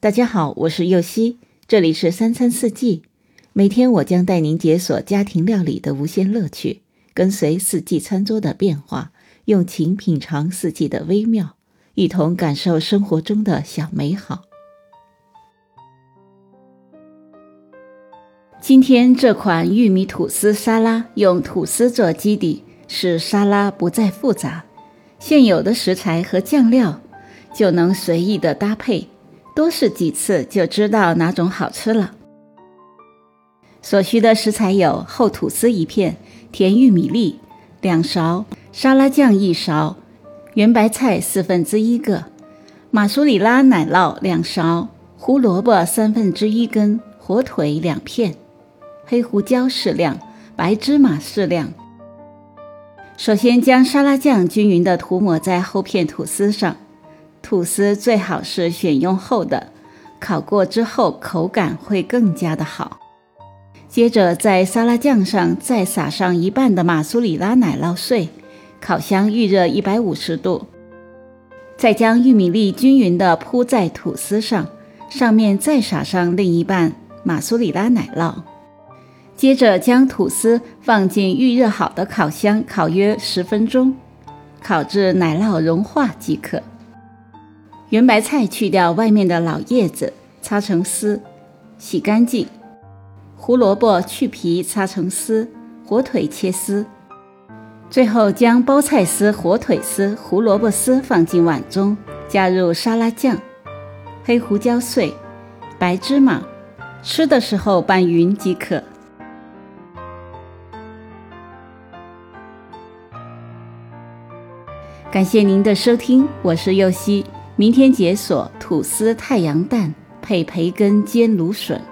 大家好，我是右希，这里是三餐四季。每天我将带您解锁家庭料理的无限乐趣，跟随四季餐桌的变化，用情品尝四季的微妙，一同感受生活中的小美好。今天这款玉米吐司沙拉用吐司做基底，使沙拉不再复杂，现有的食材和酱料就能随意的搭配。多试几次就知道哪种好吃了。所需的食材有厚吐司一片、甜玉米粒两勺、沙拉酱一勺、圆白菜四分之一个、马苏里拉奶酪两勺、胡萝卜三分之一根、火腿两片、黑胡椒适量、白芝麻适量。首先将沙拉酱均匀地涂抹在厚片吐司上。吐司最好是选用厚的，烤过之后口感会更加的好。接着在沙拉酱上再撒上一半的马苏里拉奶酪碎，烤箱预热一百五十度。再将玉米粒均匀地铺在吐司上，上面再撒上另一半马苏里拉奶酪。接着将吐司放进预热好的烤箱烤约十分钟，烤至奶酪融化即可。圆白菜去掉外面的老叶子，擦成丝，洗干净。胡萝卜去皮，擦成丝。火腿切丝。最后将包菜丝、火腿丝、胡萝卜丝放进碗中，加入沙拉酱、黑胡椒碎、白芝麻，吃的时候拌匀即可。感谢您的收听，我是右希。明天解锁吐司太阳蛋配培根煎芦笋。